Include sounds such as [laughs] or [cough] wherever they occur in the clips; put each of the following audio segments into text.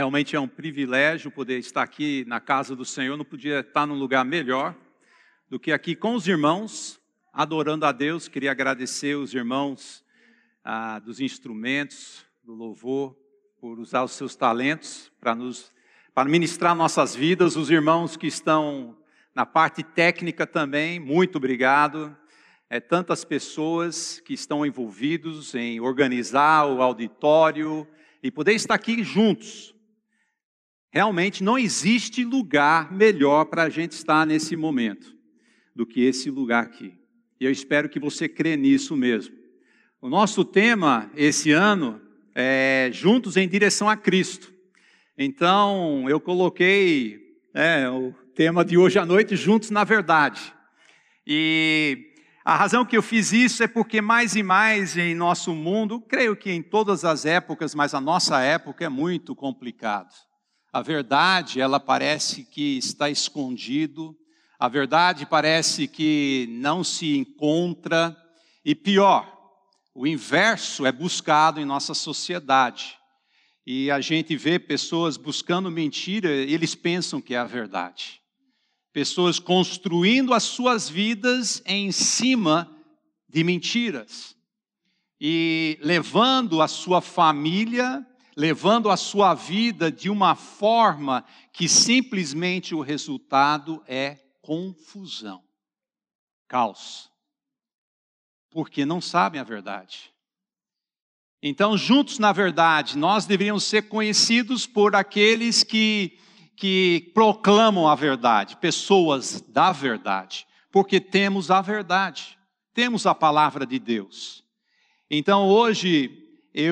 Realmente é um privilégio poder estar aqui na casa do Senhor, não podia estar num lugar melhor do que aqui com os irmãos, adorando a Deus. Queria agradecer os irmãos ah, dos instrumentos, do louvor, por usar os seus talentos para nos para ministrar nossas vidas, os irmãos que estão na parte técnica também, muito obrigado. É, tantas pessoas que estão envolvidos em organizar o auditório e poder estar aqui juntos. Realmente não existe lugar melhor para a gente estar nesse momento do que esse lugar aqui. E eu espero que você crê nisso mesmo. O nosso tema esse ano é Juntos em Direção a Cristo. Então, eu coloquei é, o tema de hoje à noite, Juntos na Verdade. E a razão que eu fiz isso é porque mais e mais em nosso mundo, creio que em todas as épocas, mas a nossa época é muito complicado. A verdade, ela parece que está escondido, a verdade parece que não se encontra, e pior, o inverso é buscado em nossa sociedade. E a gente vê pessoas buscando mentira, eles pensam que é a verdade. Pessoas construindo as suas vidas em cima de mentiras. E levando a sua família, levando a sua vida de uma forma que simplesmente o resultado é confusão, caos. Porque não sabem a verdade. Então, juntos na verdade, nós deveríamos ser conhecidos por aqueles que, que proclamam a verdade, pessoas da verdade, porque temos a verdade, temos a palavra de Deus. Então, hoje,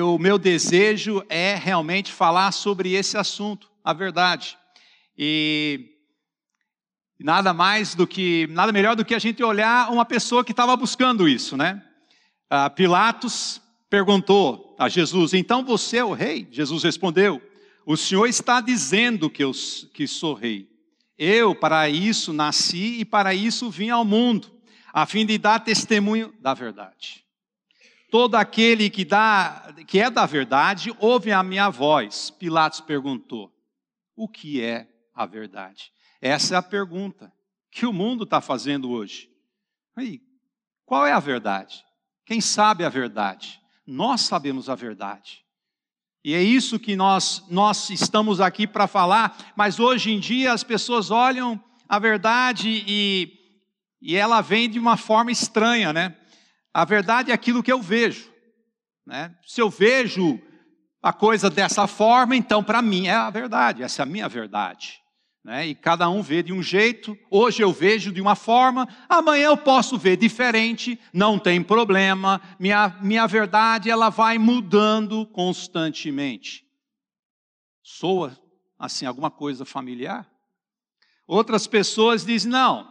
o meu desejo é realmente falar sobre esse assunto, a verdade. E nada mais do que, nada melhor do que a gente olhar uma pessoa que estava buscando isso, né? Uh, Pilatos perguntou a Jesus: Então você é o rei? Jesus respondeu: O Senhor está dizendo que eu que sou rei. Eu para isso nasci e para isso vim ao mundo, a fim de dar testemunho da verdade. Todo aquele que dá, que é da verdade, ouve a minha voz. Pilatos perguntou: O que é a verdade? Essa é a pergunta que o mundo está fazendo hoje. Aí, qual é a verdade? Quem sabe a verdade? nós sabemos a verdade. E é isso que nós, nós estamos aqui para falar, mas hoje em dia as pessoas olham a verdade e, e ela vem de uma forma estranha, né? A verdade é aquilo que eu vejo. Né? Se eu vejo a coisa dessa forma, então para mim é a verdade, essa é a minha verdade né? e cada um vê de um jeito. Hoje eu vejo de uma forma, amanhã eu posso ver diferente, não tem problema. Minha, minha verdade ela vai mudando constantemente. Soa assim alguma coisa familiar? Outras pessoas dizem: não,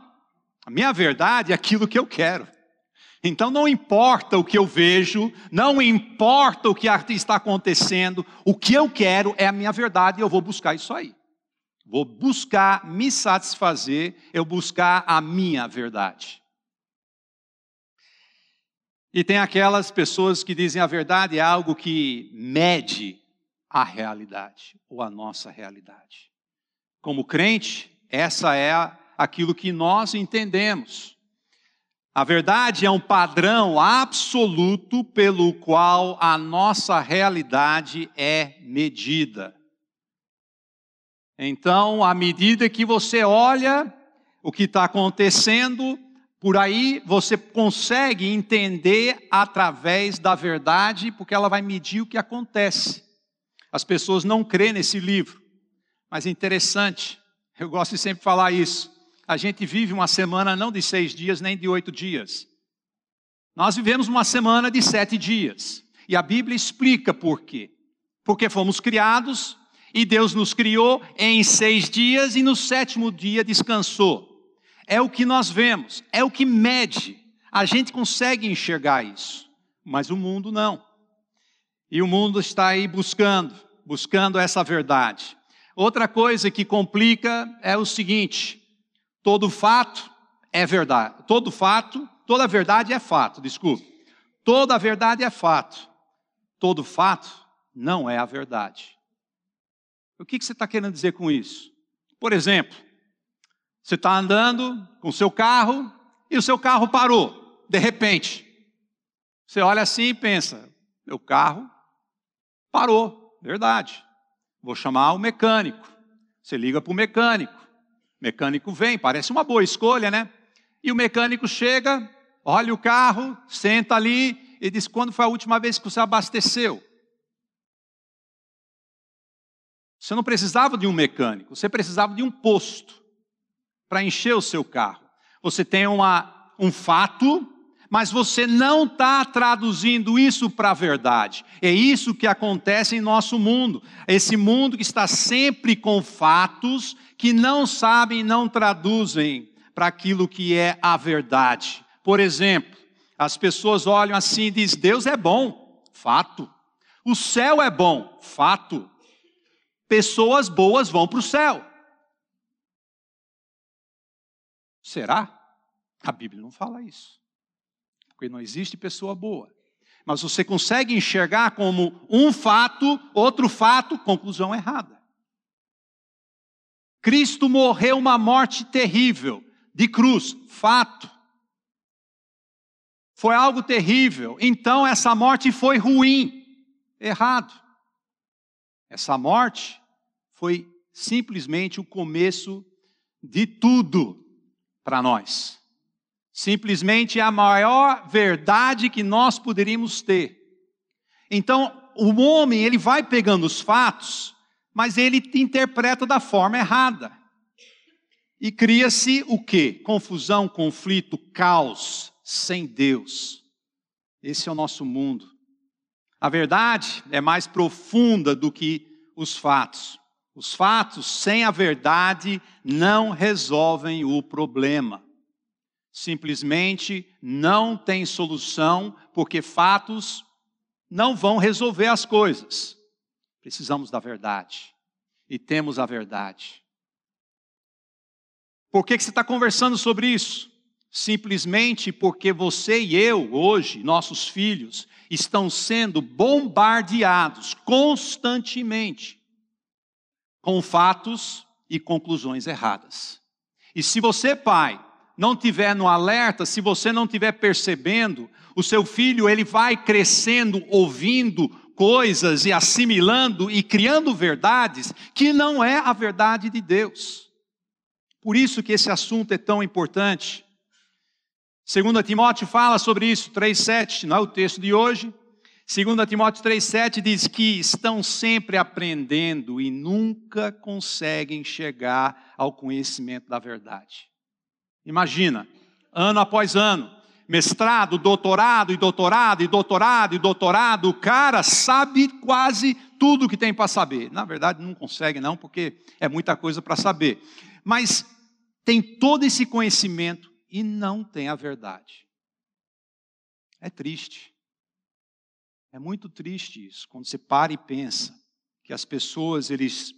a minha verdade é aquilo que eu quero. Então não importa o que eu vejo, não importa o que está acontecendo, o que eu quero é a minha verdade e eu vou buscar isso aí. Vou buscar me satisfazer, eu buscar a minha verdade. E tem aquelas pessoas que dizem a verdade é algo que mede a realidade ou a nossa realidade. Como crente, essa é aquilo que nós entendemos. A verdade é um padrão absoluto pelo qual a nossa realidade é medida. Então, à medida que você olha o que está acontecendo, por aí você consegue entender através da verdade, porque ela vai medir o que acontece. As pessoas não crêem nesse livro, mas é interessante, eu gosto de sempre falar isso. A gente vive uma semana não de seis dias, nem de oito dias. Nós vivemos uma semana de sete dias. E a Bíblia explica por quê. Porque fomos criados e Deus nos criou em seis dias e no sétimo dia descansou. É o que nós vemos, é o que mede. A gente consegue enxergar isso, mas o mundo não. E o mundo está aí buscando, buscando essa verdade. Outra coisa que complica é o seguinte: todo fato é verdade. Todo fato, toda verdade é fato, desculpe. Toda verdade é fato. Todo fato não é a verdade. O que, que você está querendo dizer com isso? Por exemplo, você está andando com o seu carro e o seu carro parou, de repente. Você olha assim e pensa: meu carro parou, verdade. Vou chamar o mecânico. Você liga para o mecânico. Mecânico vem, parece uma boa escolha, né? E o mecânico chega, olha o carro, senta ali e diz: quando foi a última vez que você abasteceu? Você não precisava de um mecânico, você precisava de um posto para encher o seu carro. Você tem uma, um fato, mas você não está traduzindo isso para a verdade. É isso que acontece em nosso mundo. Esse mundo que está sempre com fatos que não sabem, não traduzem para aquilo que é a verdade. Por exemplo, as pessoas olham assim e dizem: Deus é bom, fato. O céu é bom, fato. Pessoas boas vão para o céu. Será? A Bíblia não fala isso. Porque não existe pessoa boa. Mas você consegue enxergar como um fato, outro fato, conclusão errada. Cristo morreu uma morte terrível, de cruz, fato. Foi algo terrível. Então essa morte foi ruim, errado. Essa morte foi simplesmente o começo de tudo para nós. Simplesmente a maior verdade que nós poderíamos ter. Então, o homem, ele vai pegando os fatos, mas ele interpreta da forma errada. E cria-se o quê? Confusão, conflito, caos, sem Deus. Esse é o nosso mundo. A verdade é mais profunda do que os fatos. Os fatos sem a verdade não resolvem o problema. Simplesmente não tem solução, porque fatos não vão resolver as coisas. Precisamos da verdade. E temos a verdade. Por que, que você está conversando sobre isso? simplesmente porque você e eu, hoje, nossos filhos, estão sendo bombardeados constantemente com fatos e conclusões erradas. E se você, pai, não tiver no alerta, se você não tiver percebendo, o seu filho ele vai crescendo ouvindo coisas e assimilando e criando verdades que não é a verdade de Deus. Por isso que esse assunto é tão importante. Segundo Timóteo fala sobre isso, 3:7, não é o texto de hoje. Segundo Timóteo 3:7 diz que estão sempre aprendendo e nunca conseguem chegar ao conhecimento da verdade. Imagina, ano após ano, mestrado, doutorado e doutorado e doutorado e doutorado, o cara sabe quase tudo que tem para saber. Na verdade, não consegue não, porque é muita coisa para saber. Mas tem todo esse conhecimento e não tem a verdade. É triste. É muito triste isso, quando você para e pensa que as pessoas eles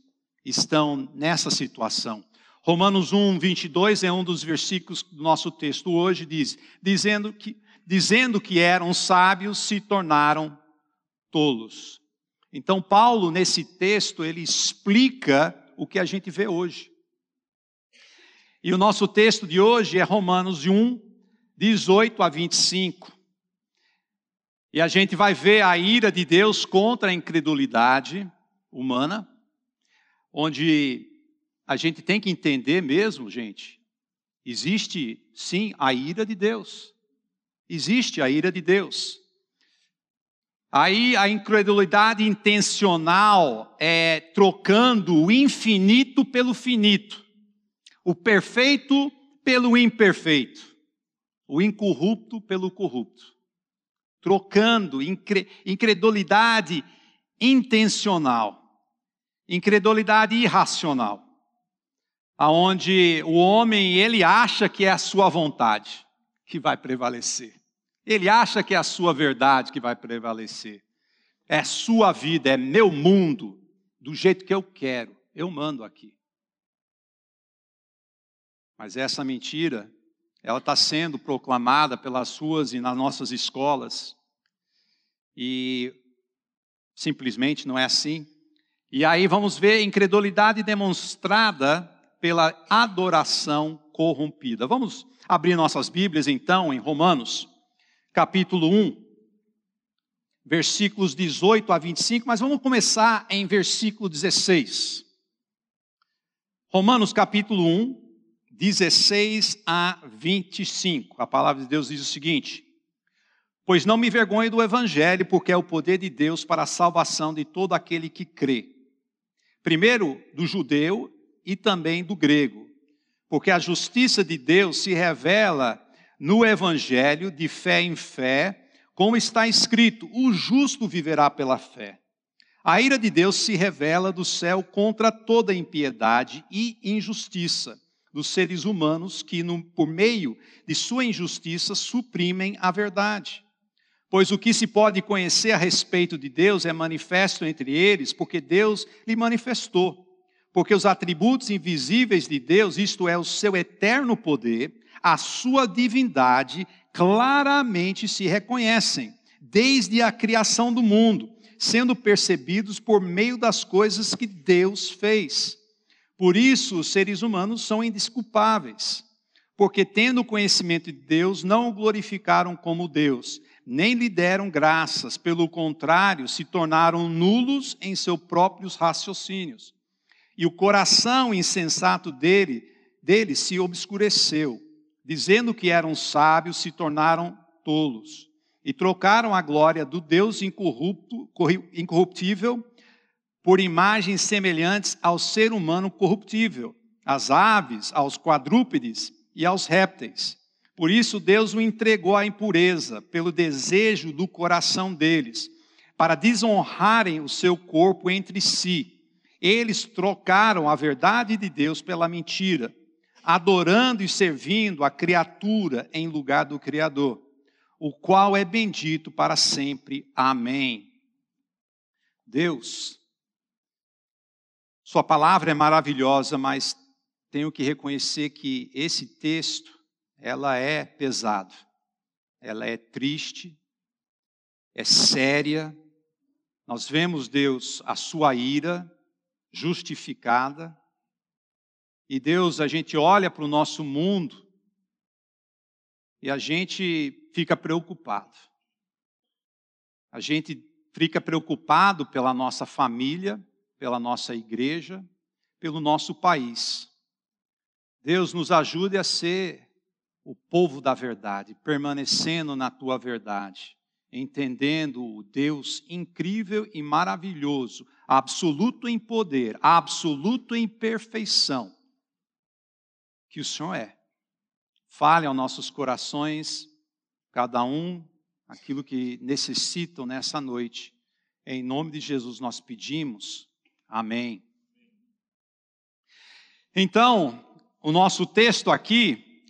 estão nessa situação. Romanos 1, 22 é um dos versículos do nosso texto hoje, diz, dizendo que, dizendo que eram sábios, se tornaram tolos. Então, Paulo, nesse texto, ele explica o que a gente vê hoje. E o nosso texto de hoje é Romanos 1, 18 a 25. E a gente vai ver a ira de Deus contra a incredulidade humana, onde a gente tem que entender mesmo, gente, existe sim a ira de Deus. Existe a ira de Deus. Aí a incredulidade intencional é trocando o infinito pelo finito o perfeito pelo imperfeito, o incorrupto pelo corrupto, trocando incredulidade intencional, incredulidade irracional, aonde o homem ele acha que é a sua vontade que vai prevalecer. Ele acha que é a sua verdade que vai prevalecer. É sua vida, é meu mundo, do jeito que eu quero. Eu mando aqui. Mas essa mentira, ela está sendo proclamada pelas ruas e nas nossas escolas. E simplesmente não é assim. E aí vamos ver incredulidade demonstrada pela adoração corrompida. Vamos abrir nossas Bíblias então em Romanos, capítulo 1, versículos 18 a 25, mas vamos começar em versículo 16. Romanos capítulo 1, 16 a 25. A palavra de Deus diz o seguinte: Pois não me vergonho do evangelho, porque é o poder de Deus para a salvação de todo aquele que crê. Primeiro do judeu e também do grego, porque a justiça de Deus se revela no evangelho de fé em fé, como está escrito: o justo viverá pela fé. A ira de Deus se revela do céu contra toda impiedade e injustiça dos seres humanos que, no, por meio de sua injustiça, suprimem a verdade. Pois o que se pode conhecer a respeito de Deus é manifesto entre eles, porque Deus lhe manifestou. Porque os atributos invisíveis de Deus, isto é, o seu eterno poder, a sua divindade, claramente se reconhecem, desde a criação do mundo sendo percebidos por meio das coisas que Deus fez. Por isso, os seres humanos são indesculpáveis, porque, tendo conhecimento de Deus, não o glorificaram como Deus, nem lhe deram graças, pelo contrário, se tornaram nulos em seus próprios raciocínios. E o coração insensato dele, dele se obscureceu, dizendo que eram sábios, se tornaram tolos e trocaram a glória do Deus incorruptível por imagens semelhantes ao ser humano corruptível, às aves, aos quadrúpedes e aos répteis. Por isso Deus o entregou à impureza, pelo desejo do coração deles, para desonrarem o seu corpo entre si. Eles trocaram a verdade de Deus pela mentira, adorando e servindo a criatura em lugar do Criador o qual é bendito para sempre. Amém. Deus, Sua palavra é maravilhosa, mas tenho que reconhecer que esse texto, ela é pesado, ela é triste, é séria. Nós vemos, Deus, a Sua ira justificada. E Deus, a gente olha para o nosso mundo e a gente fica preocupado. A gente fica preocupado pela nossa família, pela nossa igreja, pelo nosso país. Deus nos ajude a ser o povo da verdade, permanecendo na tua verdade, entendendo o Deus incrível e maravilhoso, absoluto em poder, absoluto em perfeição, que o Senhor é. Fale aos nossos corações, cada um aquilo que necessitam nessa noite. Em nome de Jesus nós pedimos. Amém. Então, o nosso texto aqui,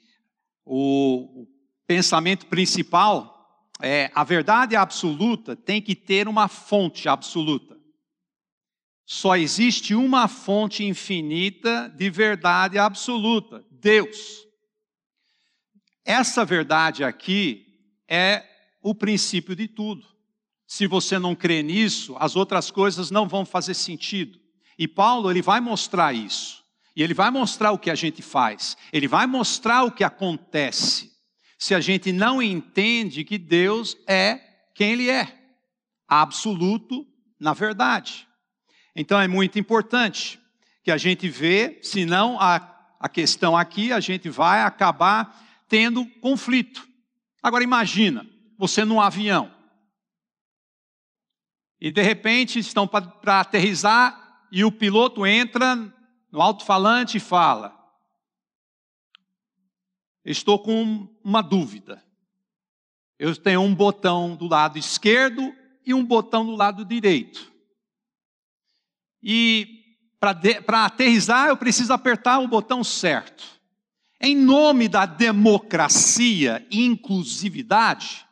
o, pensamento principal é a verdade absoluta tem que ter uma fonte absoluta. Só existe uma fonte infinita de verdade absoluta: Deus. Essa verdade aqui é o princípio de tudo. Se você não crê nisso, as outras coisas não vão fazer sentido. E Paulo, ele vai mostrar isso. E ele vai mostrar o que a gente faz. Ele vai mostrar o que acontece. Se a gente não entende que Deus é quem ele é, absoluto na verdade. Então é muito importante que a gente vê, senão a, a questão aqui, a gente vai acabar tendo conflito. Agora imagina, você num avião. E de repente estão para aterrizar e o piloto entra no alto-falante e fala: Estou com uma dúvida. Eu tenho um botão do lado esquerdo e um botão do lado direito. E para aterrizar eu preciso apertar o botão certo. Em nome da democracia e inclusividade,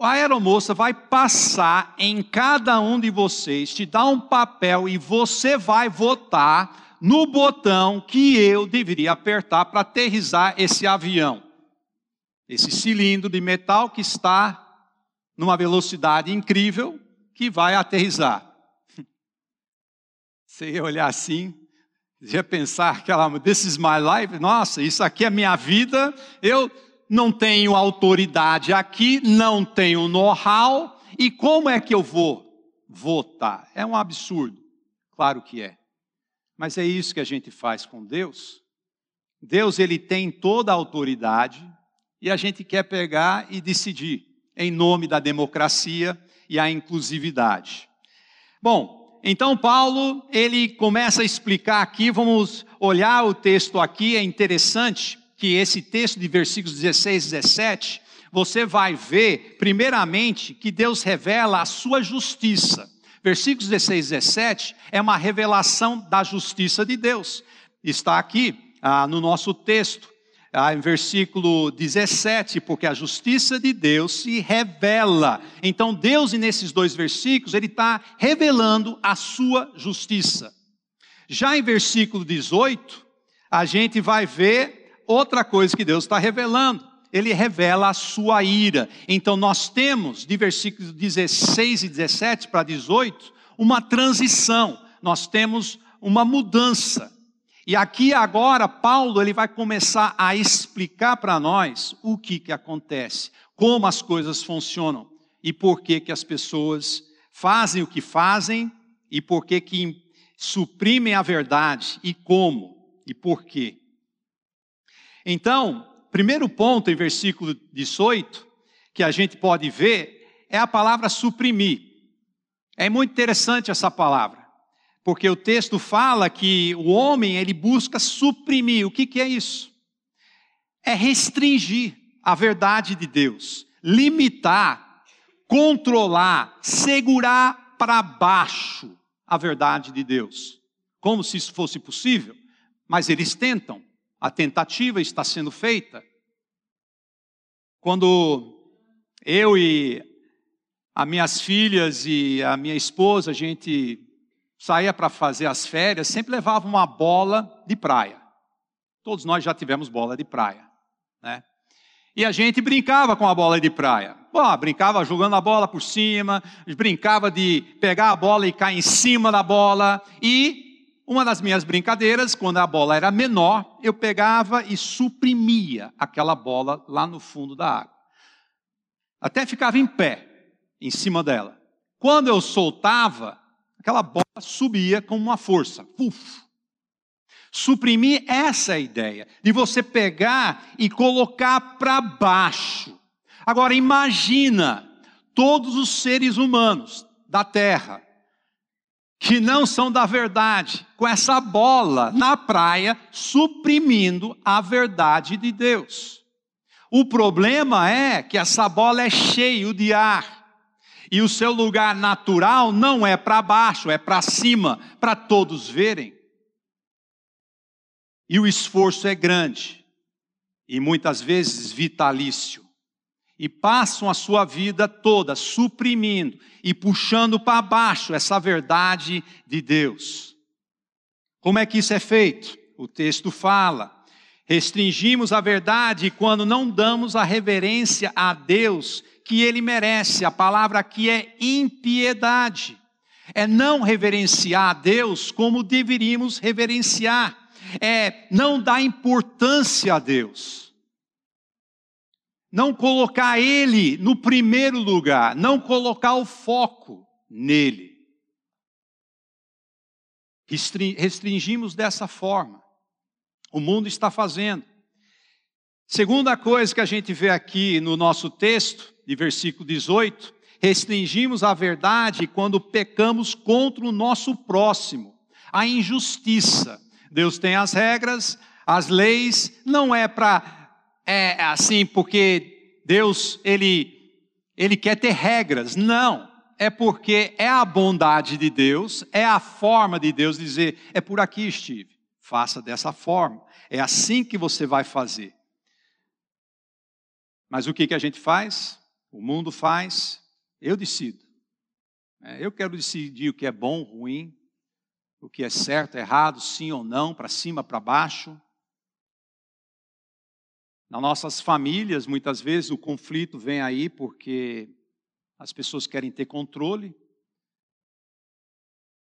a aeromoça vai passar em cada um de vocês, te dar um papel e você vai votar no botão que eu deveria apertar para aterrizar esse avião. Esse cilindro de metal que está numa velocidade incrível que vai aterrizar. Você ia olhar assim, ia pensar aquela, this is my life, nossa, isso aqui é minha vida, eu não tenho autoridade aqui, não tenho know-how, e como é que eu vou votar? É um absurdo, claro que é. Mas é isso que a gente faz com Deus. Deus ele tem toda a autoridade e a gente quer pegar e decidir em nome da democracia e a inclusividade. Bom, então Paulo, ele começa a explicar aqui, vamos olhar o texto aqui, é interessante que esse texto de versículos 16 e 17, você vai ver, primeiramente, que Deus revela a sua justiça. Versículos 16 e 17 é uma revelação da justiça de Deus. Está aqui ah, no nosso texto, ah, em versículo 17, porque a justiça de Deus se revela. Então, Deus, nesses dois versículos, Ele está revelando a sua justiça. Já em versículo 18, a gente vai ver outra coisa que Deus está revelando. Ele revela a sua ira. Então, nós temos, de versículos 16 e 17 para 18, uma transição. Nós temos uma mudança. E aqui agora Paulo ele vai começar a explicar para nós o que que acontece, como as coisas funcionam e por que que as pessoas fazem o que fazem e por que que suprimem a verdade e como e por quê. Então, primeiro ponto em versículo 18 que a gente pode ver é a palavra suprimir. É muito interessante essa palavra porque o texto fala que o homem ele busca suprimir. O que, que é isso? É restringir a verdade de Deus, limitar, controlar, segurar para baixo a verdade de Deus, como se isso fosse possível. Mas eles tentam, a tentativa está sendo feita. Quando eu e as minhas filhas e a minha esposa, a gente saía para fazer as férias, sempre levava uma bola de praia. Todos nós já tivemos bola de praia, né? E a gente brincava com a bola de praia. Pô, brincava jogando a bola por cima, brincava de pegar a bola e cair em cima da bola. E uma das minhas brincadeiras, quando a bola era menor, eu pegava e suprimia aquela bola lá no fundo da água. Até ficava em pé, em cima dela. Quando eu soltava, aquela bola subia com uma força. Uf. Suprimir essa é ideia, de você pegar e colocar para baixo. Agora imagina todos os seres humanos da terra que não são da verdade, com essa bola na praia suprimindo a verdade de Deus. O problema é que essa bola é cheia de ar. E o seu lugar natural não é para baixo, é para cima, para todos verem. E o esforço é grande, e muitas vezes vitalício. E passam a sua vida toda suprimindo e puxando para baixo essa verdade de Deus. Como é que isso é feito? O texto fala: restringimos a verdade quando não damos a reverência a Deus que ele merece. A palavra aqui é impiedade. É não reverenciar a Deus como deveríamos reverenciar. É não dar importância a Deus. Não colocar Ele no primeiro lugar. Não colocar o foco nele. Restringimos dessa forma. O mundo está fazendo. Segunda coisa que a gente vê aqui no nosso texto de versículo 18, restringimos a verdade quando pecamos contra o nosso próximo, a injustiça. Deus tem as regras, as leis, não é para é assim porque Deus ele ele quer ter regras, não. É porque é a bondade de Deus, é a forma de Deus dizer, é por aqui, Steve, faça dessa forma. É assim que você vai fazer. Mas o que, que a gente faz? O mundo faz, eu decido. É, eu quero decidir o que é bom, ruim, o que é certo, errado, sim ou não, para cima, para baixo. Nas nossas famílias, muitas vezes o conflito vem aí porque as pessoas querem ter controle.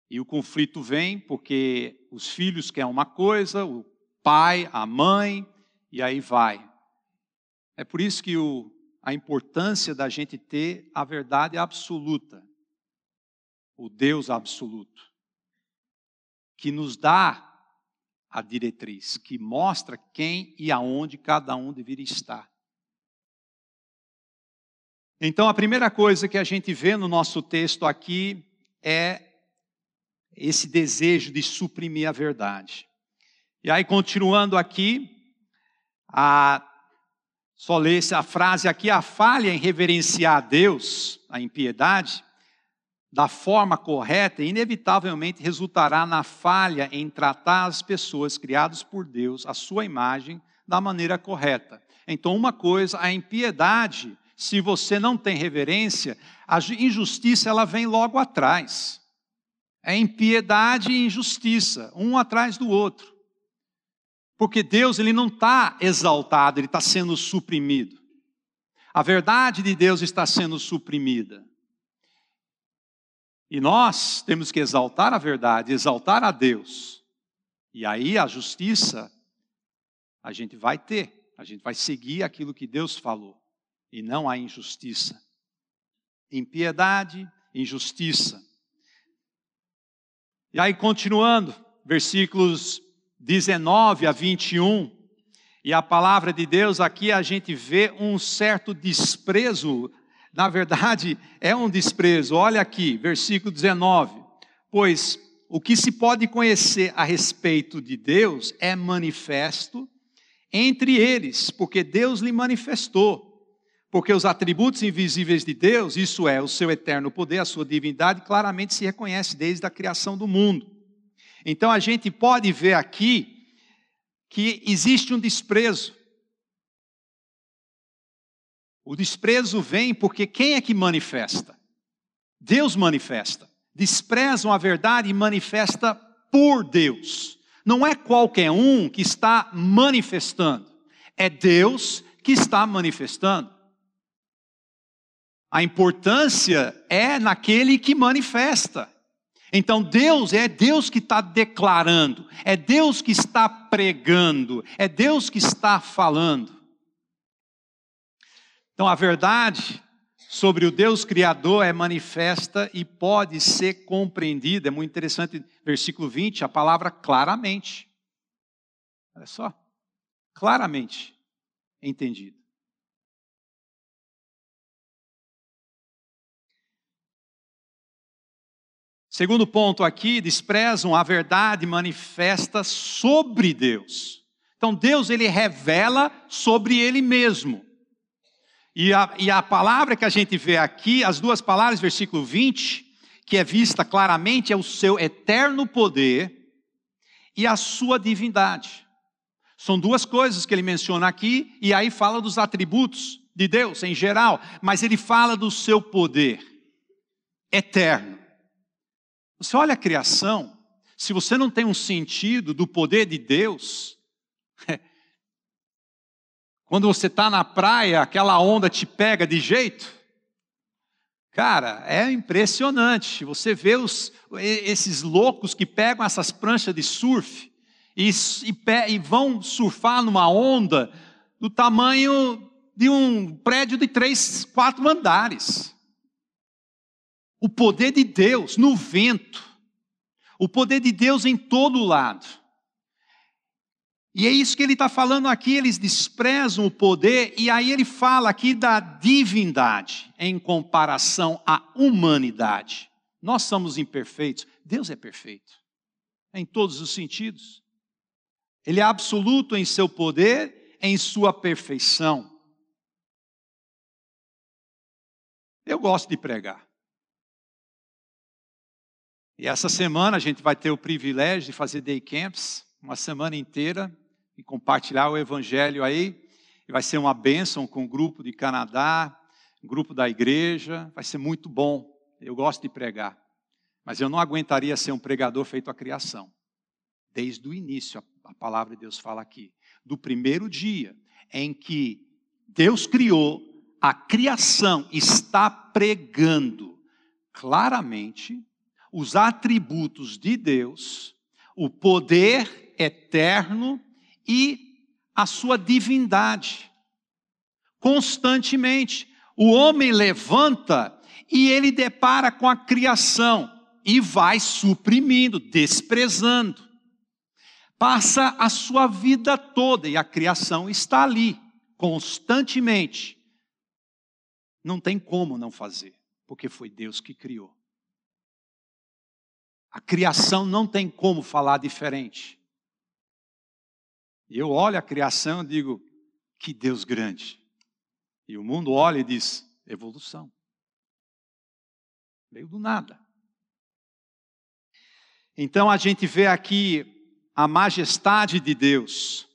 E o conflito vem porque os filhos querem uma coisa, o pai, a mãe, e aí vai. É por isso que o, a importância da gente ter a verdade absoluta, o Deus absoluto, que nos dá a diretriz, que mostra quem e aonde cada um deveria estar. Então, a primeira coisa que a gente vê no nosso texto aqui é esse desejo de suprimir a verdade. E aí, continuando aqui, a, só ler a frase aqui, a falha em reverenciar a Deus, a impiedade, da forma correta, inevitavelmente resultará na falha em tratar as pessoas criadas por Deus, a sua imagem, da maneira correta. Então, uma coisa, a impiedade, se você não tem reverência, a injustiça ela vem logo atrás. É impiedade e injustiça, um atrás do outro. Porque Deus ele não está exaltado, ele está sendo suprimido. A verdade de Deus está sendo suprimida. E nós temos que exaltar a verdade, exaltar a Deus. E aí a justiça a gente vai ter, a gente vai seguir aquilo que Deus falou, e não a injustiça. Impiedade, injustiça. E aí, continuando, versículos 19 a 21, e a palavra de Deus aqui a gente vê um certo desprezo, na verdade é um desprezo, olha aqui, versículo 19: Pois o que se pode conhecer a respeito de Deus é manifesto entre eles, porque Deus lhe manifestou. Porque os atributos invisíveis de Deus, isso é, o seu eterno poder, a sua divindade, claramente se reconhece desde a criação do mundo. Então a gente pode ver aqui que existe um desprezo. O desprezo vem porque quem é que manifesta? Deus manifesta. Desprezam a verdade e manifesta por Deus. Não é qualquer um que está manifestando, é Deus que está manifestando. A importância é naquele que manifesta. Então Deus é Deus que está declarando, é Deus que está pregando, é Deus que está falando. Então a verdade sobre o Deus Criador é manifesta e pode ser compreendida. É muito interessante, versículo 20, a palavra claramente. Olha só, claramente entendido. Segundo ponto aqui, desprezam a verdade manifesta sobre Deus. Então Deus ele revela sobre Ele mesmo. E a, e a palavra que a gente vê aqui, as duas palavras, versículo 20, que é vista claramente, é o seu eterno poder e a sua divindade. São duas coisas que ele menciona aqui, e aí fala dos atributos de Deus em geral, mas ele fala do seu poder eterno. Você olha a criação, se você não tem um sentido do poder de Deus, [laughs] quando você está na praia, aquela onda te pega de jeito. Cara, é impressionante. Você vê os, esses loucos que pegam essas pranchas de surf e, e, e vão surfar numa onda do tamanho de um prédio de três, quatro andares o poder de Deus no vento, o poder de Deus em todo lado. E é isso que ele está falando aqui, eles desprezam o poder, e aí ele fala aqui da divindade em comparação à humanidade. Nós somos imperfeitos, Deus é perfeito, em todos os sentidos. Ele é absoluto em seu poder, em sua perfeição. Eu gosto de pregar. E essa semana a gente vai ter o privilégio de fazer day camps, uma semana inteira, e compartilhar o evangelho aí. E vai ser uma bênção com o grupo de Canadá, grupo da igreja, vai ser muito bom. Eu gosto de pregar, mas eu não aguentaria ser um pregador feito à criação. Desde o início, a palavra de Deus fala aqui, do primeiro dia em que Deus criou, a criação está pregando claramente os atributos de Deus, o poder eterno e a sua divindade. Constantemente, o homem levanta e ele depara com a criação e vai suprimindo, desprezando. Passa a sua vida toda e a criação está ali, constantemente. Não tem como não fazer, porque foi Deus que criou. A criação não tem como falar diferente. Eu olho a criação e digo, que Deus grande. E o mundo olha e diz, evolução. Veio do nada. Então a gente vê aqui a majestade de Deus.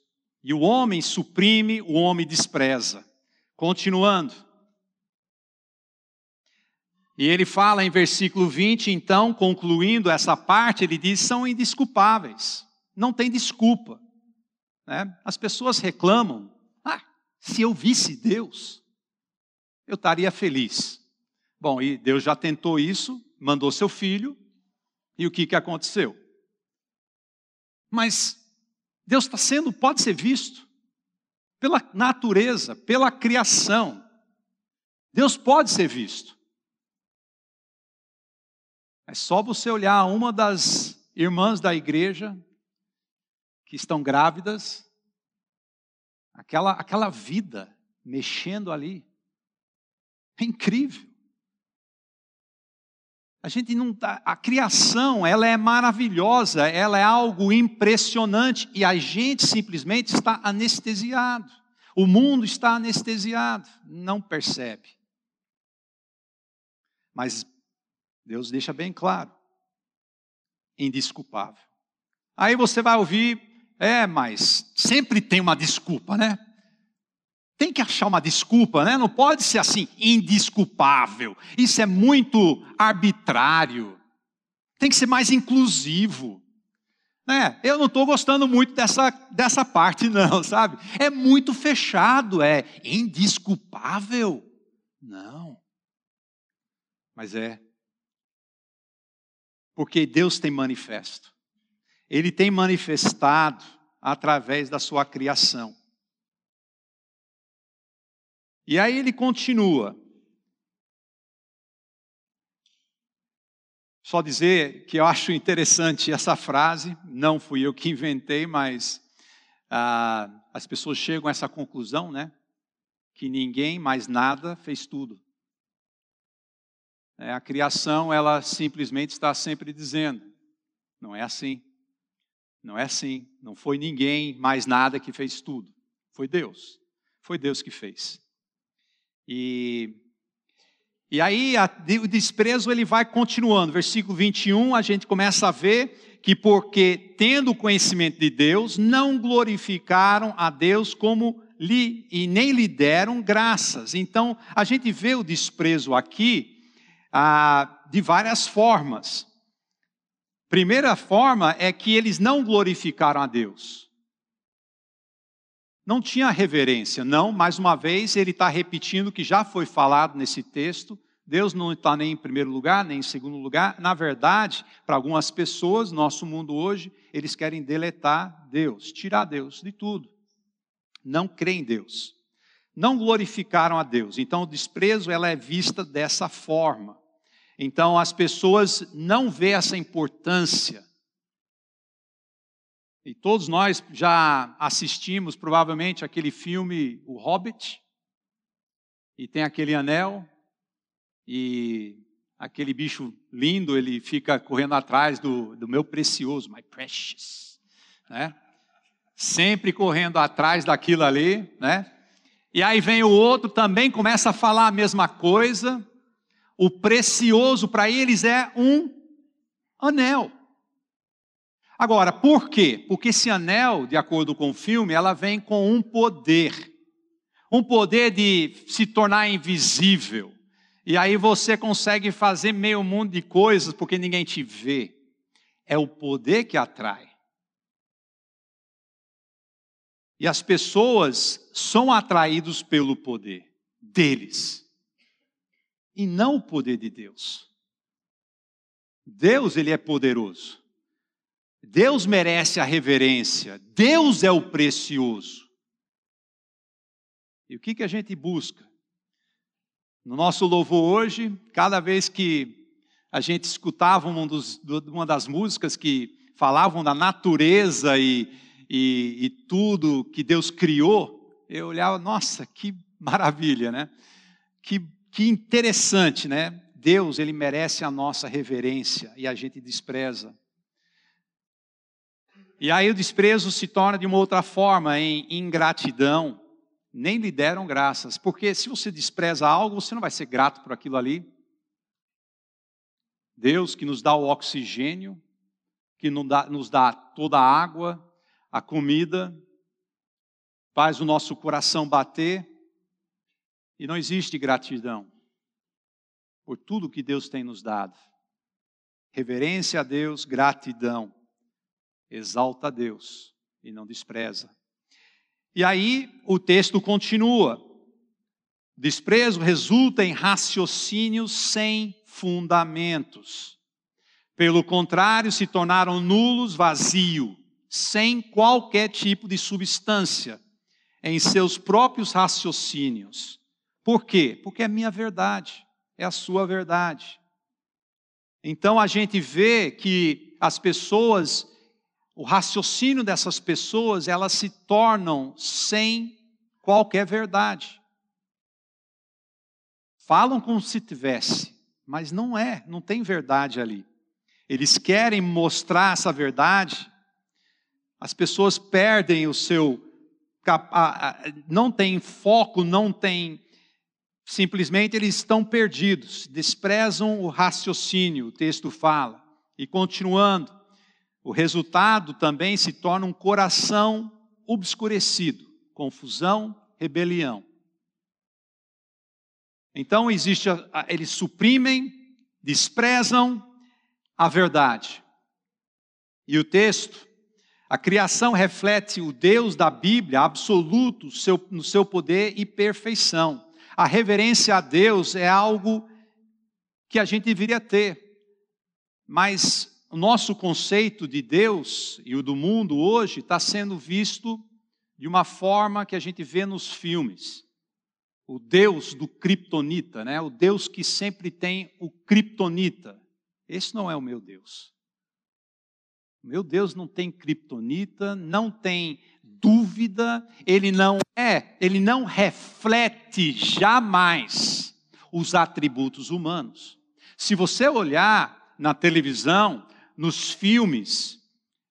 E o homem suprime, o homem despreza. Continuando. E ele fala em versículo 20, então, concluindo essa parte, ele diz: são indisculpáveis, não tem desculpa. Né? As pessoas reclamam: ah, se eu visse Deus, eu estaria feliz. Bom, e Deus já tentou isso, mandou seu filho, e o que, que aconteceu? Mas Deus está sendo, pode ser visto, pela natureza, pela criação. Deus pode ser visto. É só você olhar uma das irmãs da igreja que estão grávidas, aquela, aquela vida mexendo ali. É incrível. A gente não tá, a criação, ela é maravilhosa, ela é algo impressionante e a gente simplesmente está anestesiado. O mundo está anestesiado, não percebe. Mas Deus deixa bem claro, indisculpável. Aí você vai ouvir é, mas sempre tem uma desculpa, né? Tem que achar uma desculpa, né? Não pode ser assim, indisculpável. Isso é muito arbitrário. Tem que ser mais inclusivo. Né? Eu não estou gostando muito dessa, dessa parte, [laughs] não, sabe? É muito fechado, é indisculpável. Não. Mas é. Porque Deus tem manifesto ele tem manifestado através da sua criação. E aí ele continua. Só dizer que eu acho interessante essa frase, não fui eu que inventei, mas ah, as pessoas chegam a essa conclusão, né? Que ninguém mais nada fez tudo. É, a criação, ela simplesmente está sempre dizendo, não é assim. Não é assim. Não foi ninguém mais nada que fez tudo. Foi Deus. Foi Deus que fez. E, e aí a, o desprezo ele vai continuando. Versículo 21, a gente começa a ver que porque tendo conhecimento de Deus, não glorificaram a Deus como lhe e nem lhe deram graças. Então, a gente vê o desprezo aqui ah, de várias formas. Primeira forma é que eles não glorificaram a Deus. Não tinha reverência, não, mais uma vez ele está repetindo o que já foi falado nesse texto. Deus não está nem em primeiro lugar, nem em segundo lugar. Na verdade, para algumas pessoas, nosso mundo hoje, eles querem deletar Deus, tirar Deus de tudo. Não creem em Deus. Não glorificaram a Deus. Então, o desprezo ela é vista dessa forma. Então as pessoas não vê essa importância. E todos nós já assistimos provavelmente aquele filme O Hobbit, e tem aquele anel, e aquele bicho lindo, ele fica correndo atrás do, do meu precioso, my precious, né? Sempre correndo atrás daquilo ali, né? E aí vem o outro, também começa a falar a mesma coisa, o precioso para eles é um anel. Agora, por quê? Porque esse anel, de acordo com o filme, ela vem com um poder. Um poder de se tornar invisível. E aí você consegue fazer meio mundo de coisas porque ninguém te vê. É o poder que atrai. E as pessoas são atraídos pelo poder deles e não o poder de Deus. Deus, ele é poderoso. Deus merece a reverência. Deus é o precioso. E o que, que a gente busca? No nosso louvor hoje, cada vez que a gente escutava um dos, uma das músicas que falavam da natureza e, e, e tudo que Deus criou, eu olhava, nossa, que maravilha, né? Que, que interessante, né? Deus, ele merece a nossa reverência e a gente despreza. E aí o desprezo se torna de uma outra forma, em ingratidão. Nem lhe deram graças, porque se você despreza algo, você não vai ser grato por aquilo ali. Deus que nos dá o oxigênio, que nos dá toda a água, a comida, faz o nosso coração bater, e não existe gratidão por tudo que Deus tem nos dado. Reverência a Deus, gratidão. Exalta a Deus e não despreza. E aí o texto continua. Desprezo resulta em raciocínios sem fundamentos. Pelo contrário, se tornaram nulos, vazio, sem qualquer tipo de substância em seus próprios raciocínios. Por quê? Porque é minha verdade é a sua verdade. Então a gente vê que as pessoas, o raciocínio dessas pessoas, elas se tornam sem qualquer verdade. Falam como se tivesse, mas não é, não tem verdade ali. Eles querem mostrar essa verdade, as pessoas perdem o seu. não tem foco, não tem Simplesmente eles estão perdidos, desprezam o raciocínio, o texto fala. E continuando, o resultado também se torna um coração obscurecido, confusão, rebelião. Então existe, eles suprimem, desprezam a verdade. E o texto, a criação reflete o Deus da Bíblia absoluto no seu poder e perfeição. A reverência a Deus é algo que a gente deveria ter, mas o nosso conceito de Deus e o do mundo hoje está sendo visto de uma forma que a gente vê nos filmes. O Deus do kryptonita, né? O Deus que sempre tem o kryptonita. Esse não é o meu Deus. O meu Deus não tem kryptonita, não tem dúvida, ele não é, ele não reflete jamais os atributos humanos. Se você olhar na televisão, nos filmes,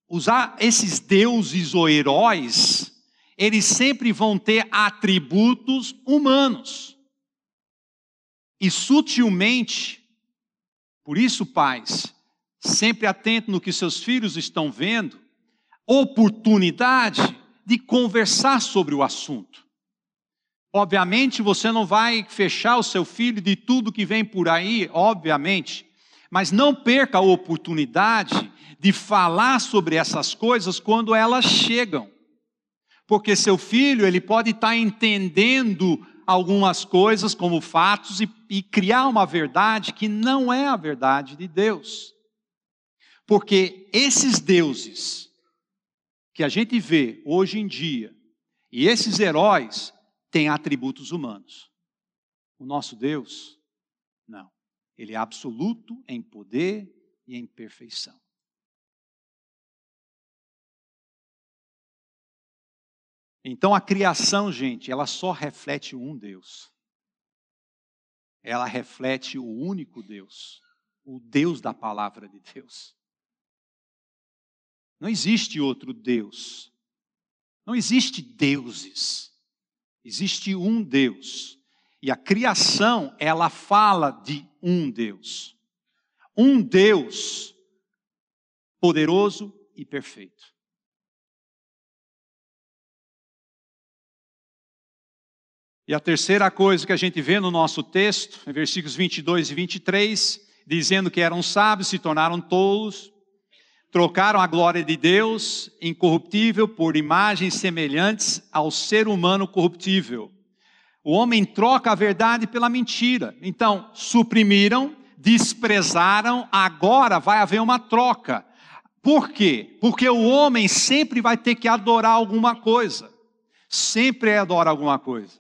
usar esses deuses ou heróis, eles sempre vão ter atributos humanos. E sutilmente, por isso, pais, sempre atento no que seus filhos estão vendo, oportunidade de conversar sobre o assunto. Obviamente, você não vai fechar o seu filho de tudo que vem por aí, obviamente, mas não perca a oportunidade de falar sobre essas coisas quando elas chegam. Porque seu filho, ele pode estar entendendo algumas coisas como fatos e, e criar uma verdade que não é a verdade de Deus. Porque esses deuses, que a gente vê hoje em dia, e esses heróis têm atributos humanos. O nosso Deus, não. Ele é absoluto em poder e em perfeição. Então a criação, gente, ela só reflete um Deus. Ela reflete o único Deus, o Deus da palavra de Deus. Não existe outro Deus. Não existe deuses. Existe um Deus. E a criação, ela fala de um Deus. Um Deus poderoso e perfeito. E a terceira coisa que a gente vê no nosso texto, em versículos 22 e 23, dizendo que eram sábios, se tornaram tolos, Trocaram a glória de Deus incorruptível por imagens semelhantes ao ser humano corruptível. O homem troca a verdade pela mentira. Então, suprimiram, desprezaram, agora vai haver uma troca. Por quê? Porque o homem sempre vai ter que adorar alguma coisa. Sempre adorar alguma coisa.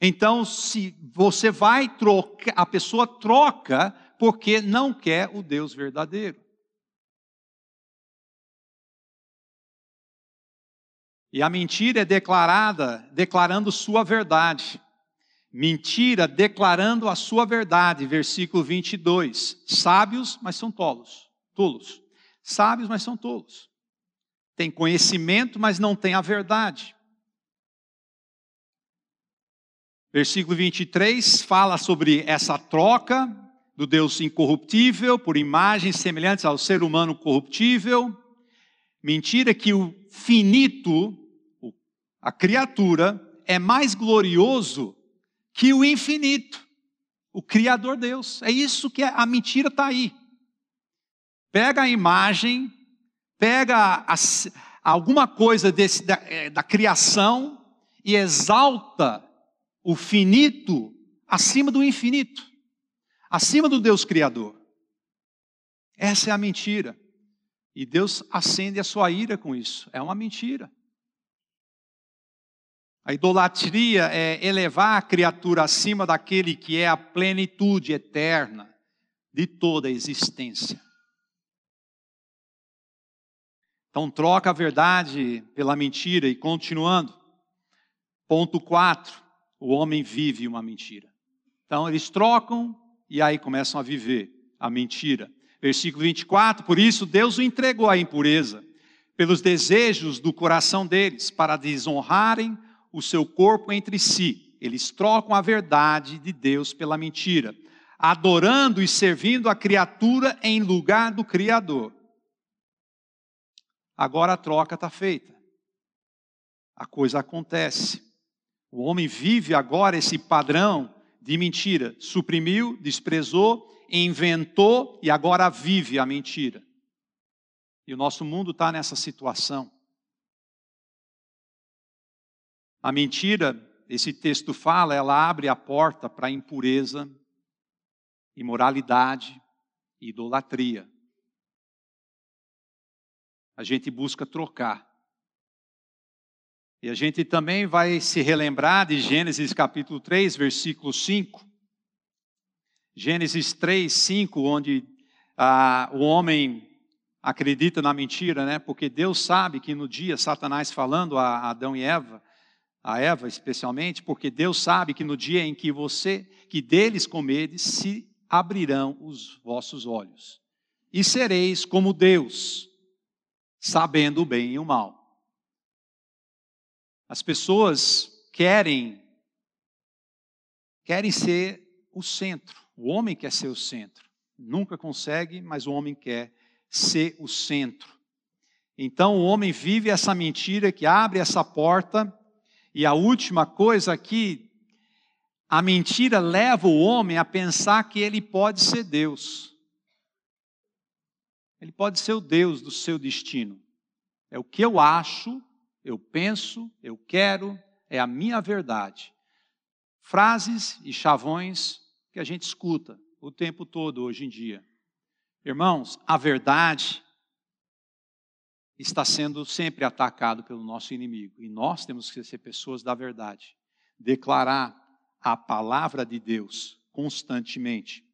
Então, se você vai trocar, a pessoa troca porque não quer o Deus verdadeiro. E a mentira é declarada, declarando sua verdade. Mentira declarando a sua verdade, versículo 22. Sábios, mas são tolos. Tolos. Sábios, mas são tolos. Tem conhecimento, mas não tem a verdade. Versículo 23 fala sobre essa troca do Deus incorruptível por imagens semelhantes ao ser humano corruptível. Mentira que o finito, a criatura, é mais glorioso que o infinito, o Criador Deus. É isso que a mentira está aí. Pega a imagem, pega a, alguma coisa desse, da, é, da criação e exalta o finito acima do infinito, acima do Deus Criador. Essa é a mentira. E Deus acende a sua ira com isso. É uma mentira. A idolatria é elevar a criatura acima daquele que é a plenitude eterna de toda a existência. Então, troca a verdade pela mentira e continuando. Ponto 4. O homem vive uma mentira. Então, eles trocam e aí começam a viver a mentira. Versículo 24: Por isso Deus o entregou à impureza, pelos desejos do coração deles, para desonrarem o seu corpo entre si. Eles trocam a verdade de Deus pela mentira, adorando e servindo a criatura em lugar do Criador. Agora a troca está feita, a coisa acontece. O homem vive agora esse padrão de mentira, suprimiu, desprezou inventou e agora vive a mentira. E o nosso mundo está nessa situação. A mentira, esse texto fala, ela abre a porta para impureza, imoralidade e idolatria. A gente busca trocar. E a gente também vai se relembrar de Gênesis capítulo 3, versículo 5, Gênesis 3, 5, onde ah, o homem acredita na mentira, né? Porque Deus sabe que no dia Satanás falando a Adão e Eva, a Eva especialmente, porque Deus sabe que no dia em que você, que deles comedes, se abrirão os vossos olhos e sereis como Deus, sabendo o bem e o mal. As pessoas querem querem ser o centro. O homem quer ser o centro. Nunca consegue, mas o homem quer ser o centro. Então o homem vive essa mentira que abre essa porta. E a última coisa aqui, a mentira leva o homem a pensar que ele pode ser Deus. Ele pode ser o Deus do seu destino. É o que eu acho, eu penso, eu quero, é a minha verdade. Frases e chavões que a gente escuta o tempo todo hoje em dia. Irmãos, a verdade está sendo sempre atacado pelo nosso inimigo e nós temos que ser pessoas da verdade, declarar a palavra de Deus constantemente.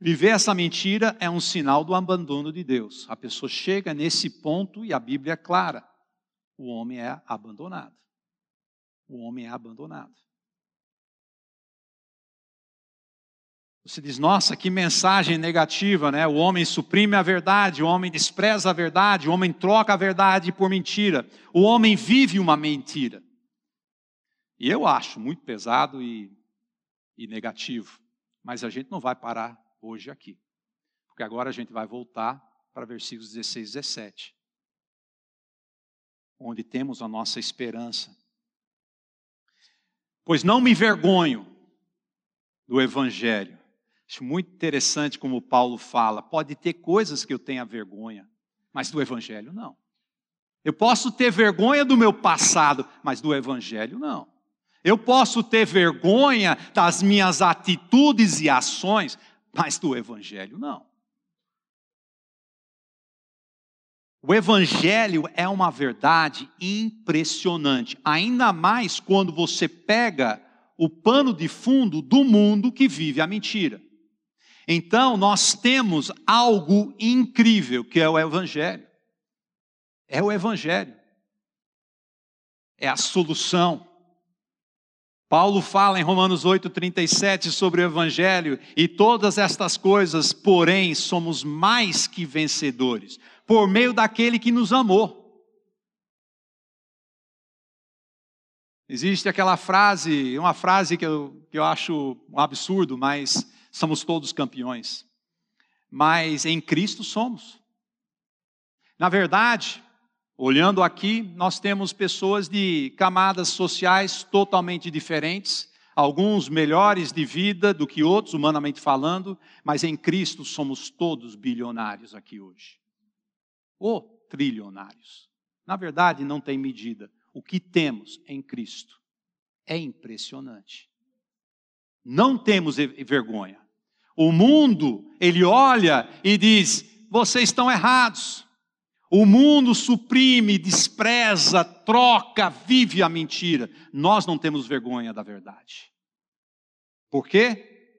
Viver essa mentira é um sinal do abandono de Deus. A pessoa chega nesse ponto e a Bíblia é clara: o homem é abandonado. O homem é abandonado. Você diz, nossa, que mensagem negativa, né? O homem suprime a verdade, o homem despreza a verdade, o homem troca a verdade por mentira, o homem vive uma mentira. E eu acho muito pesado e, e negativo, mas a gente não vai parar hoje aqui, porque agora a gente vai voltar para versículos 16 e 17, onde temos a nossa esperança. Pois não me vergonho do Evangelho Acho muito interessante como Paulo fala. Pode ter coisas que eu tenha vergonha, mas do Evangelho não. Eu posso ter vergonha do meu passado, mas do Evangelho não. Eu posso ter vergonha das minhas atitudes e ações, mas do Evangelho não. O Evangelho é uma verdade impressionante, ainda mais quando você pega o pano de fundo do mundo que vive a mentira. Então, nós temos algo incrível que é o Evangelho. É o Evangelho. É a solução. Paulo fala em Romanos 8,37 sobre o Evangelho, e todas estas coisas, porém, somos mais que vencedores, por meio daquele que nos amou. Existe aquela frase, uma frase que eu, que eu acho um absurdo, mas somos todos campeões. Mas em Cristo somos. Na verdade, olhando aqui, nós temos pessoas de camadas sociais totalmente diferentes, alguns melhores de vida do que outros, humanamente falando, mas em Cristo somos todos bilionários aqui hoje. Ou trilionários. Na verdade, não tem medida. O que temos em Cristo é impressionante. Não temos vergonha. O mundo, ele olha e diz: vocês estão errados. O mundo suprime, despreza, troca, vive a mentira. Nós não temos vergonha da verdade. Por quê?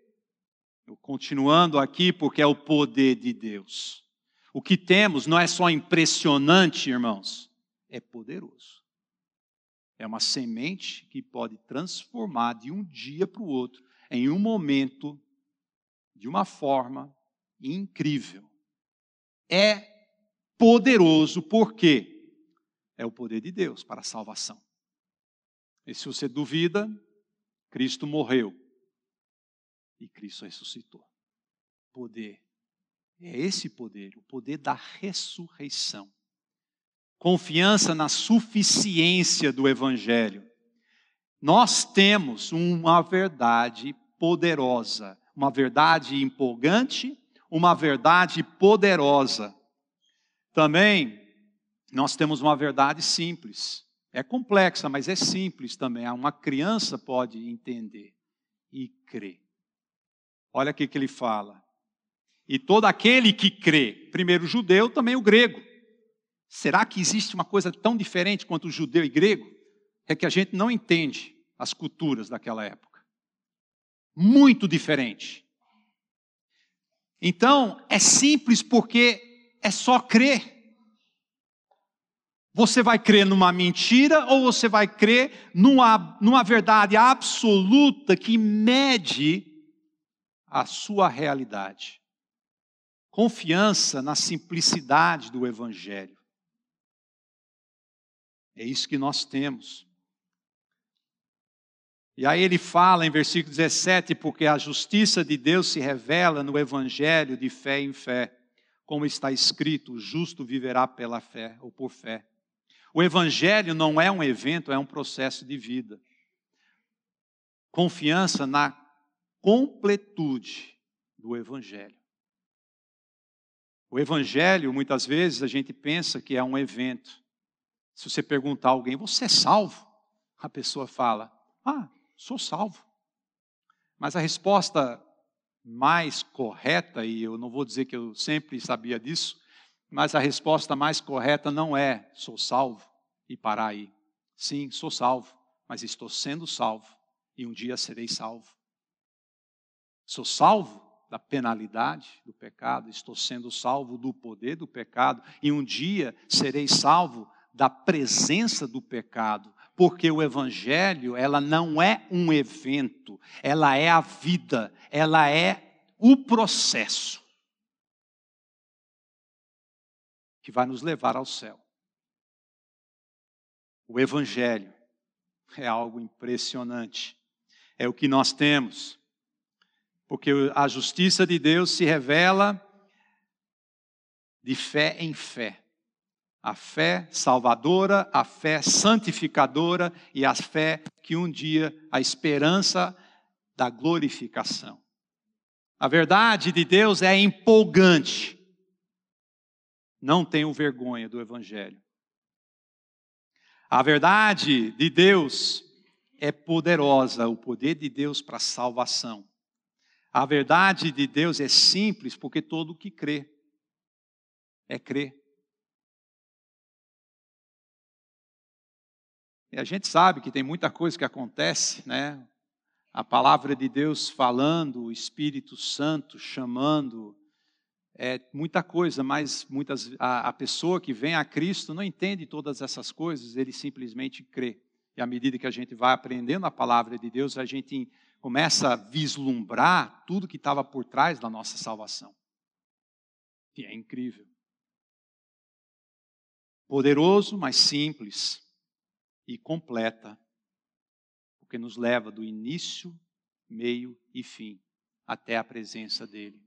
Eu continuando aqui, porque é o poder de Deus. O que temos não é só impressionante, irmãos, é poderoso. É uma semente que pode transformar de um dia para o outro, em um momento de uma forma incrível. É poderoso porque é o poder de Deus para a salvação. E se você duvida, Cristo morreu e Cristo ressuscitou. Poder. É esse poder, o poder da ressurreição. Confiança na suficiência do Evangelho. Nós temos uma verdade poderosa uma verdade empolgante, uma verdade poderosa. Também nós temos uma verdade simples. É complexa, mas é simples também. Uma criança pode entender e crer. Olha o que ele fala. E todo aquele que crê, primeiro o judeu, também o grego. Será que existe uma coisa tão diferente quanto o judeu e grego? É que a gente não entende as culturas daquela época muito diferente. Então, é simples porque é só crer. Você vai crer numa mentira ou você vai crer numa, numa verdade absoluta que mede a sua realidade? Confiança na simplicidade do Evangelho. É isso que nós temos. E aí ele fala em versículo 17: porque a justiça de Deus se revela no evangelho de fé em fé, como está escrito: o justo viverá pela fé ou por fé. O evangelho não é um evento, é um processo de vida. Confiança na completude do evangelho. O evangelho, muitas vezes, a gente pensa que é um evento. Se você perguntar a alguém, você é salvo? A pessoa fala, ah, sou salvo. Mas a resposta mais correta, e eu não vou dizer que eu sempre sabia disso, mas a resposta mais correta não é sou salvo e parar aí. Sim, sou salvo, mas estou sendo salvo e um dia serei salvo. Sou salvo da penalidade do pecado, estou sendo salvo do poder do pecado e um dia serei salvo da presença do pecado, porque o evangelho, ela não é um evento, ela é a vida, ela é o processo que vai nos levar ao céu. O evangelho é algo impressionante. É o que nós temos. Porque a justiça de Deus se revela de fé em fé a fé salvadora, a fé santificadora e a fé que um dia a esperança da glorificação. A verdade de Deus é empolgante. Não tenho vergonha do Evangelho. A verdade de Deus é poderosa, o poder de Deus para salvação. A verdade de Deus é simples, porque todo o que crê é crer. E a gente sabe que tem muita coisa que acontece, né? A palavra de Deus falando, o Espírito Santo chamando, é muita coisa, mas muitas, a, a pessoa que vem a Cristo não entende todas essas coisas, ele simplesmente crê. E à medida que a gente vai aprendendo a palavra de Deus, a gente começa a vislumbrar tudo que estava por trás da nossa salvação. E é incrível. Poderoso, mas simples e completa, porque nos leva do início, meio e fim até a presença dele.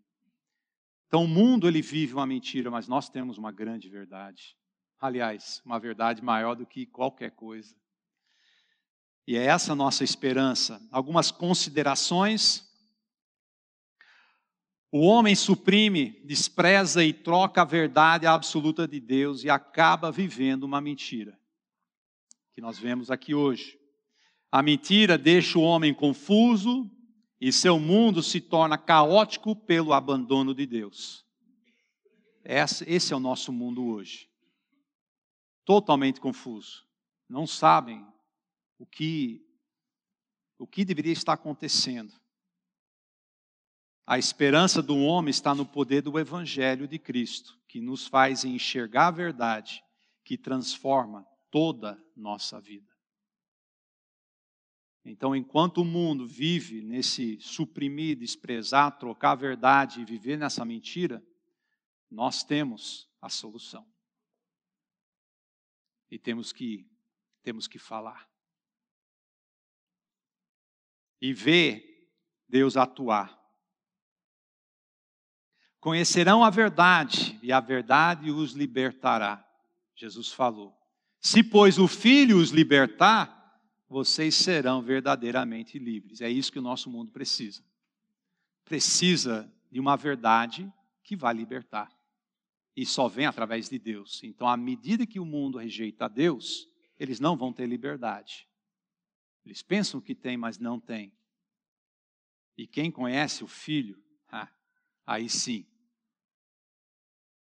Então o mundo ele vive uma mentira, mas nós temos uma grande verdade. Aliás, uma verdade maior do que qualquer coisa. E é essa nossa esperança. Algumas considerações. O homem suprime, despreza e troca a verdade absoluta de Deus e acaba vivendo uma mentira, que nós vemos aqui hoje. A mentira deixa o homem confuso, e seu mundo se torna caótico pelo abandono de Deus. Esse é o nosso mundo hoje. Totalmente confuso. Não sabem o que o que deveria estar acontecendo. A esperança do homem está no poder do evangelho de Cristo, que nos faz enxergar a verdade, que transforma toda nossa vida. Então, enquanto o mundo vive nesse suprimir, desprezar, trocar a verdade e viver nessa mentira, nós temos a solução. E temos que temos que falar. E ver Deus atuar. Conhecerão a verdade, e a verdade os libertará. Jesus falou. Se, pois, o Filho os libertar, vocês serão verdadeiramente livres. É isso que o nosso mundo precisa. Precisa de uma verdade que vai libertar. E só vem através de Deus. Então, à medida que o mundo rejeita a Deus, eles não vão ter liberdade. Eles pensam que tem, mas não tem. E quem conhece o Filho, ah, aí sim,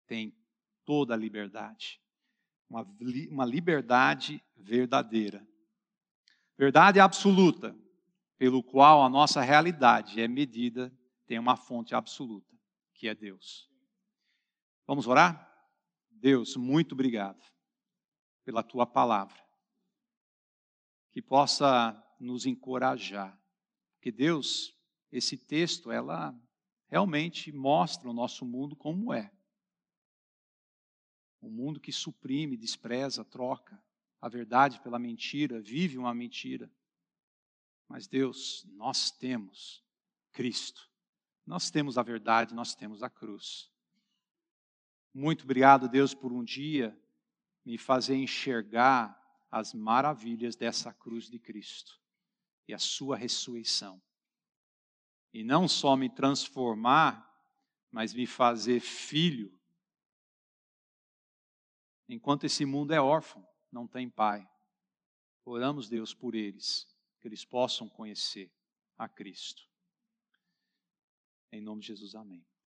tem toda a liberdade. Uma, uma liberdade verdadeira. Verdade absoluta, pelo qual a nossa realidade é medida, tem uma fonte absoluta, que é Deus. Vamos orar? Deus, muito obrigado pela tua palavra. Que possa nos encorajar. Que Deus, esse texto, ela realmente mostra o nosso mundo como é. Um mundo que suprime, despreza, troca a verdade pela mentira, vive uma mentira. Mas Deus, nós temos Cristo. Nós temos a verdade, nós temos a cruz. Muito obrigado, Deus, por um dia me fazer enxergar as maravilhas dessa cruz de Cristo e a sua ressurreição. E não só me transformar, mas me fazer filho. Enquanto esse mundo é órfão, não têm pai. Oramos, Deus, por eles, que eles possam conhecer a Cristo. Em nome de Jesus, amém.